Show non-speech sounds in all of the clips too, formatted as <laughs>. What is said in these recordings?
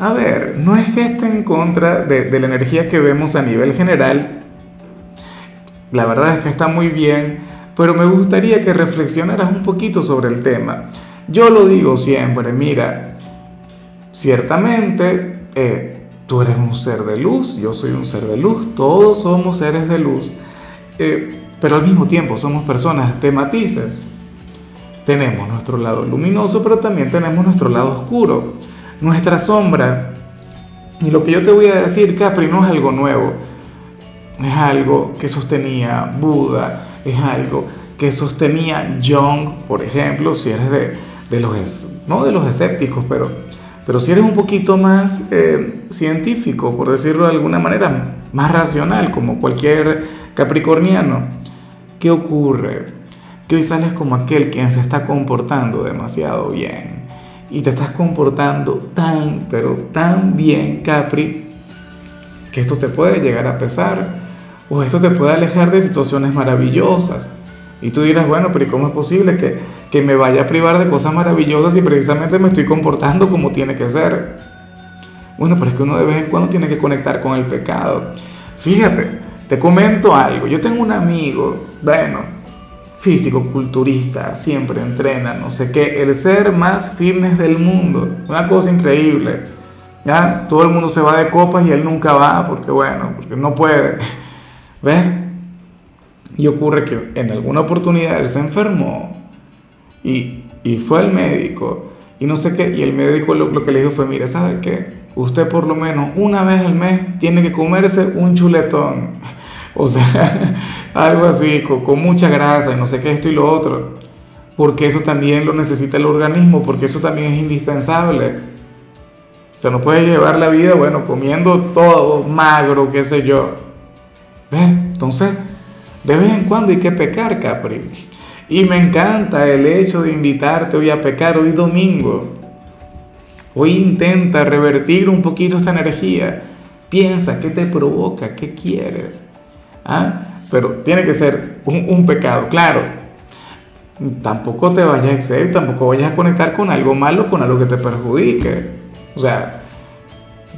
a ver, no es que esté en contra de, la energía que vemos a nivel general, la verdad es que está muy bien, pero me gustaría que reflexionaras un poquito sobre el tema. Yo lo digo siempre, mira, ciertamente eh, tú eres un ser de luz, yo soy un ser de luz, todos somos seres de luz, eh, pero al mismo tiempo somos personas de matices. Tenemos nuestro lado luminoso, pero también tenemos nuestro lado oscuro nuestra sombra. Y lo que yo te voy a decir, Capri, no es algo nuevo. Es algo que sostenía Buda, es algo que sostenía Jung, por ejemplo, si eres de, de los, no de los escépticos, pero, pero si eres un poquito más eh, científico, por decirlo de alguna manera, más racional, como cualquier capricorniano, ¿qué ocurre? Que hoy sales como aquel quien se está comportando demasiado bien y te estás comportando tan, pero tan bien, Capri, que esto te puede llegar a pesar o esto te puede alejar de situaciones maravillosas. Y tú dirás, bueno, pero cómo es posible que, que me vaya a privar de cosas maravillosas si precisamente me estoy comportando como tiene que ser? Bueno, pero es que uno de vez en cuando tiene que conectar con el pecado. Fíjate, te comento algo. Yo tengo un amigo, bueno, físico, culturista, siempre entrena, no sé qué, el ser más fitness del mundo, una cosa increíble. Ya, todo el mundo se va de copas y él nunca va porque bueno, porque no puede. <laughs> ¿Ves? Y ocurre que en alguna oportunidad él se enfermó y, y fue al médico y no sé qué, y el médico lo, lo que le dijo fue, mire, ¿sabe qué? Usted por lo menos una vez al mes tiene que comerse un chuletón. <laughs> O sea, <laughs> algo así, con, mucha grasa y no sé qué, esto y lo otro. Porque eso también lo necesita el organismo, porque eso también es indispensable. O sea, no puedes llevar la vida, bueno, comiendo todo magro, qué sé yo. ¿Ves? Entonces, de vez en cuando hay que pecar, Capri. Y me encanta el hecho de invitarte hoy a pecar, hoy domingo. Hoy intenta revertir un poquito esta energía. Piensa qué te provoca, qué quieres. ¿Ah? Pero tiene que ser un, pecado, claro. Tampoco te vayas a exceder, tampoco vayas a conectar con algo malo, con algo que te perjudique. O sea,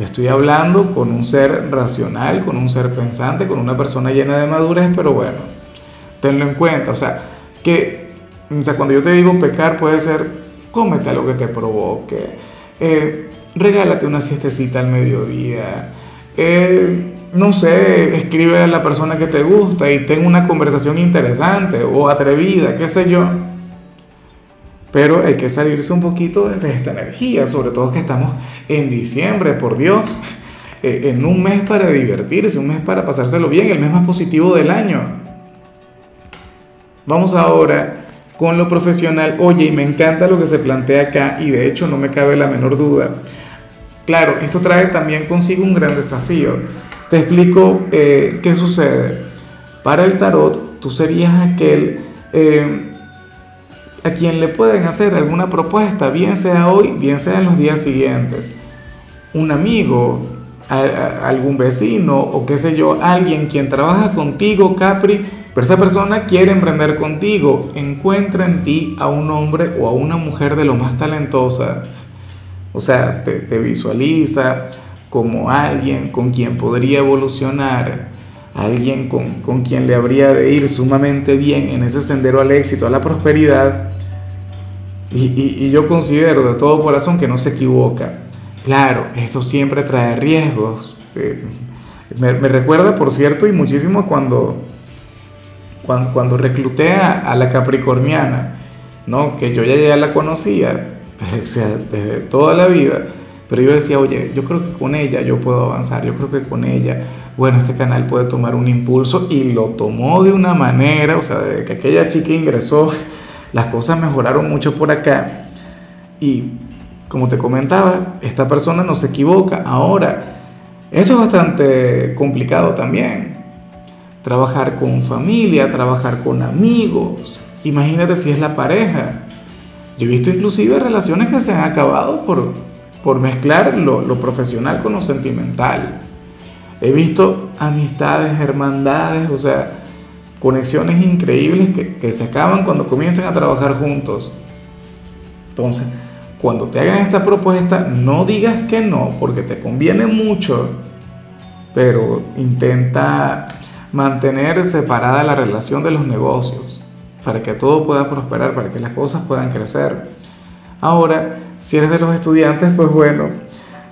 estoy hablando con un ser racional, con un ser pensante, con una persona llena de madurez, pero bueno, tenlo en cuenta. O sea, que o sea, cuando yo te digo pecar puede ser cómete algo que te provoque, eh, regálate una siestecita al mediodía, eh, no sé, escribe a la persona que te gusta y ten una conversación interesante o atrevida, qué sé yo. Pero hay que salirse un poquito de esta energía, sobre todo que estamos en diciembre, por Dios, eh, en un mes para divertirse, un mes para pasárselo bien, el mes más positivo del año. Vamos ahora con lo profesional. Oye, y me encanta lo que se plantea acá y de hecho no me cabe la menor duda. Claro, esto trae también consigo un gran desafío te explico eh, qué sucede. Para el tarot, tú serías aquel eh, a quien le pueden hacer alguna propuesta, bien sea hoy, bien sea en los días siguientes. Un amigo, algún vecino o qué sé yo, alguien quien trabaja contigo, Capri, pero esta persona quiere emprender contigo. Encuentra en ti a un hombre o a una mujer de lo más talentosa. O sea, te, te visualiza como alguien con quien podría evolucionar, alguien con, quien le habría de ir sumamente bien en ese sendero al éxito, a la prosperidad. Y, yo considero de todo corazón que no se equivoca. Claro, esto siempre trae riesgos. Eh, me, recuerda, por cierto, y muchísimo cuando, cuando, cuando recluté a, la capricorniana, ¿no? que yo ya, ya la conocía <laughs> desde toda la vida pero yo decía, oye, yo creo que con ella yo puedo avanzar, yo creo que con ella, bueno, este canal puede tomar un impulso y lo tomó de una manera, o sea, de que aquella chica ingresó, las cosas mejoraron mucho por acá y como te comentaba, esta persona no se equivoca. Ahora, esto es bastante complicado también. Trabajar con familia, trabajar con amigos. Imagínate si es la pareja. Yo he visto inclusive relaciones que se han acabado por, por mezclar lo, profesional con lo sentimental. He visto amistades, hermandades, o sea, conexiones increíbles que, que se acaban cuando comienzan a trabajar juntos. Entonces, cuando te hagan esta propuesta, no digas que no, porque te conviene mucho, pero intenta mantener separada la relación de los negocios, para que todo pueda prosperar, para que las cosas puedan crecer. Ahora, si eres de los estudiantes, pues bueno,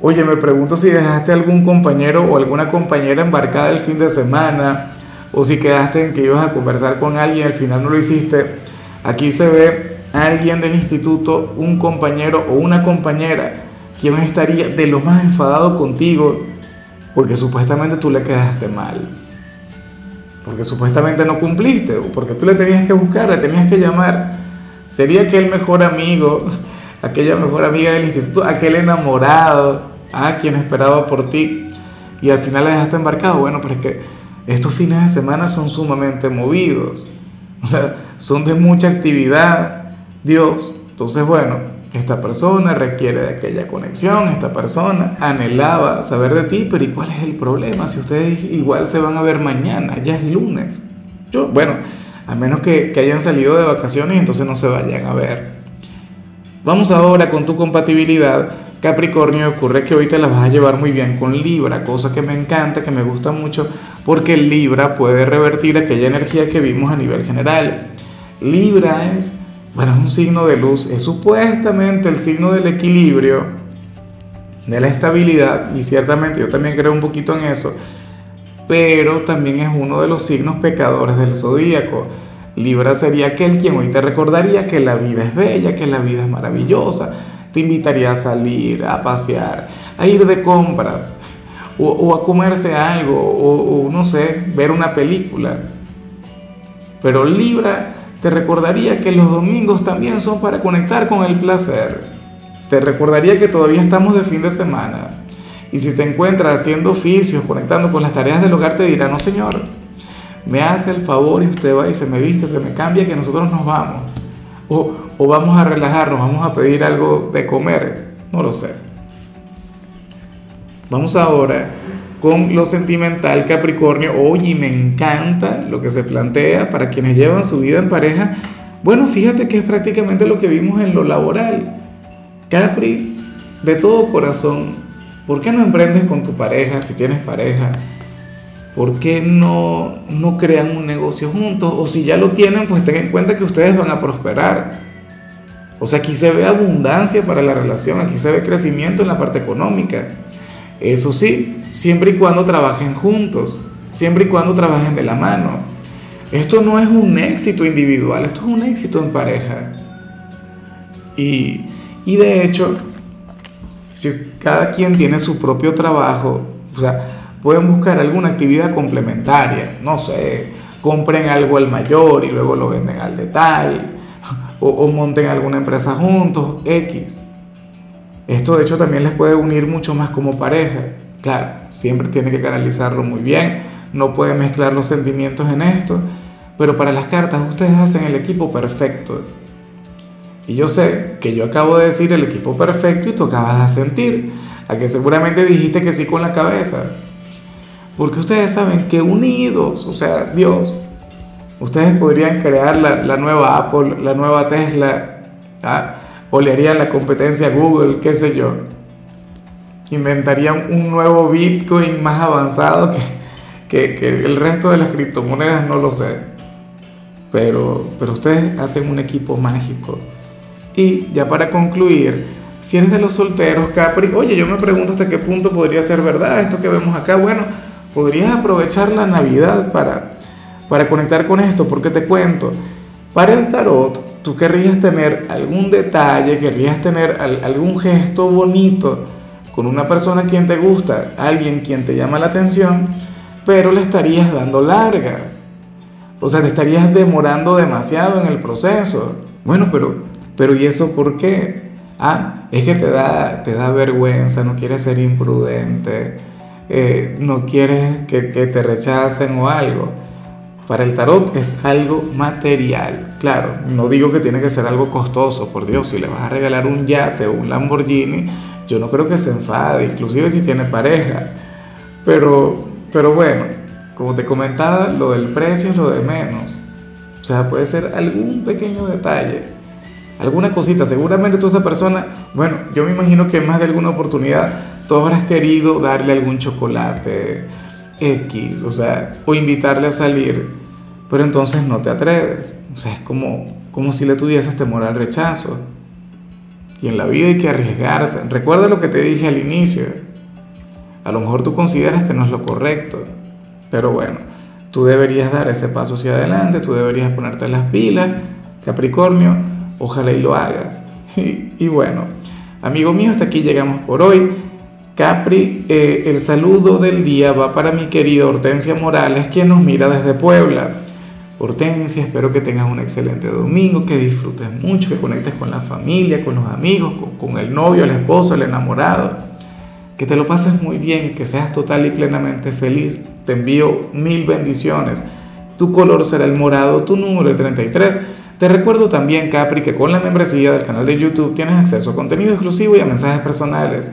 oye, me pregunto si dejaste algún compañero o alguna compañera embarcada el fin de semana, o si quedaste en que ibas a conversar con alguien y al final no lo hiciste. Aquí se ve alguien del instituto, un compañero o una compañera, quien estaría de lo más enfadado contigo porque supuestamente tú le quedaste mal. Porque supuestamente no cumpliste, o porque tú le tenías que buscar, le tenías que llamar. Sería aquel mejor amigo, aquella mejor amiga del instituto, aquel enamorado, a quien esperaba por ti y al final le dejaste embarcado. Bueno, pero es que estos fines de semana son sumamente movidos, o sea, son de mucha actividad Dios. Entonces, bueno, esta persona requiere de aquella conexión, esta persona anhelaba saber de ti, pero ¿y cuál es el problema? Si ustedes igual se van a ver mañana, ya es lunes. Yo, bueno, a menos que, que hayan salido de vacaciones y entonces no se vayan a ver. Vamos ahora con tu compatibilidad. Capricornio, ocurre que hoy te la vas a llevar muy bien con Libra, cosa que me encanta, que me gusta mucho, porque Libra puede revertir aquella energía que vimos a nivel general. Libra es bueno, es un signo de luz, es supuestamente el signo del equilibrio, de la estabilidad, y ciertamente yo también creo un poquito en eso, pero también es uno de los signos pecadores del zodíaco. Libra sería aquel quien hoy te recordaría que la vida es bella, que la vida es maravillosa, te invitaría a salir, a pasear, a ir de compras, o, a comerse algo, o, o no sé, ver una película. Pero Libra te recordaría que los domingos también son para conectar con el placer. Te recordaría que todavía estamos de fin de semana. Y si te encuentras haciendo oficios, conectando con las tareas del hogar, te dirá, no señor, me hace el favor y usted va y se me viste, se me cambia, que nosotros nos vamos. O, o vamos a relajarnos, vamos a pedir algo de comer. No lo sé. Vamos ahora con lo sentimental Capricornio. Oye, me encanta lo que se plantea para quienes llevan su vida en pareja. Bueno, fíjate que es prácticamente lo que vimos en lo laboral. Capri, de todo corazón, ¿por qué no emprendes con tu pareja si tienes pareja? ¿Por qué no, no crean un negocio juntos? O si ya lo tienen, pues ten en cuenta que ustedes van a prosperar. O sea, aquí se ve abundancia para la relación, aquí se ve crecimiento en la parte económica. Eso sí, siempre y cuando trabajen juntos, siempre y cuando trabajen de la mano. Esto no es un éxito individual, esto es un éxito en pareja. Y, y de hecho, si cada quien tiene su propio trabajo, o sea, pueden buscar alguna actividad complementaria, no sé, compren algo al mayor y luego lo venden al de tal, <laughs> o, monten alguna empresa juntos, X. Esto de hecho también les puede unir mucho más como pareja. Claro, siempre tiene que canalizarlo muy bien, no puede mezclar los sentimientos en esto, pero para las cartas ustedes hacen el equipo perfecto. Y yo sé que yo acabo de decir el equipo perfecto y tú acabas de sentir, a que seguramente dijiste que sí con la cabeza. Porque ustedes saben que unidos, o sea, Dios, ustedes podrían crear la, nueva Apple, la nueva Tesla, ¿ah? la competencia a Google, qué sé yo. Inventarían un nuevo Bitcoin más avanzado que, que, el resto de las criptomonedas, no lo sé. Pero, pero ustedes hacen un equipo mágico. Y ya para concluir, si eres de los solteros, Capri, oye, yo me pregunto hasta qué punto podría ser verdad esto que vemos acá. Bueno, podrías aprovechar la Navidad para, para conectar con esto, porque te cuento, para el tarot, tú querrías tener algún detalle, querrías tener algún gesto bonito con una persona quien te gusta, alguien quien te llama la atención, pero le estarías dando largas. O sea, te estarías demorando demasiado en el proceso. Bueno, pero, pero ¿y eso por qué? Ah, es que te da, te da vergüenza, no quieres ser imprudente, eh, no quieres que, que te rechacen o algo. Para el tarot es algo material. Claro, no digo que tiene que ser algo costoso, por Dios, si le vas a regalar un yate o un Lamborghini, yo no creo que se enfade, inclusive si tiene pareja. Pero, pero bueno, como te comentaba, lo del precio es lo de menos. O sea, puede ser algún pequeño detalle, alguna cosita. Seguramente tú esa persona, bueno, yo me imagino que más de alguna oportunidad tú habrás querido darle algún chocolate X, o sea, o invitarle a salir, pero entonces no te atreves. O sea, es como, como si le tuvieses temor al rechazo. Y en la vida hay que arriesgarse. Recuerda lo que te dije al inicio. A lo mejor tú consideras que no es lo correcto, pero bueno, tú deberías dar ese paso hacia adelante, tú deberías ponerte las pilas, Capricornio, ojalá y lo hagas. <laughs> Y, y bueno, amigo mío, hasta aquí llegamos por hoy. Capri, eh, el saludo del día va para mi querida Hortensia Morales, quien nos mira desde Puebla. Hortensia, espero que tengas un excelente domingo, que disfrutes mucho, que conectes con la familia, con los amigos, con, el novio, el esposo, el enamorado. Que te lo pases muy bien, que seas total y plenamente feliz. Te envío mil bendiciones. Tu color será el morado, tu número el 33. Te recuerdo también, Capri, que con la membresía del canal de YouTube tienes acceso a contenido exclusivo y a mensajes personales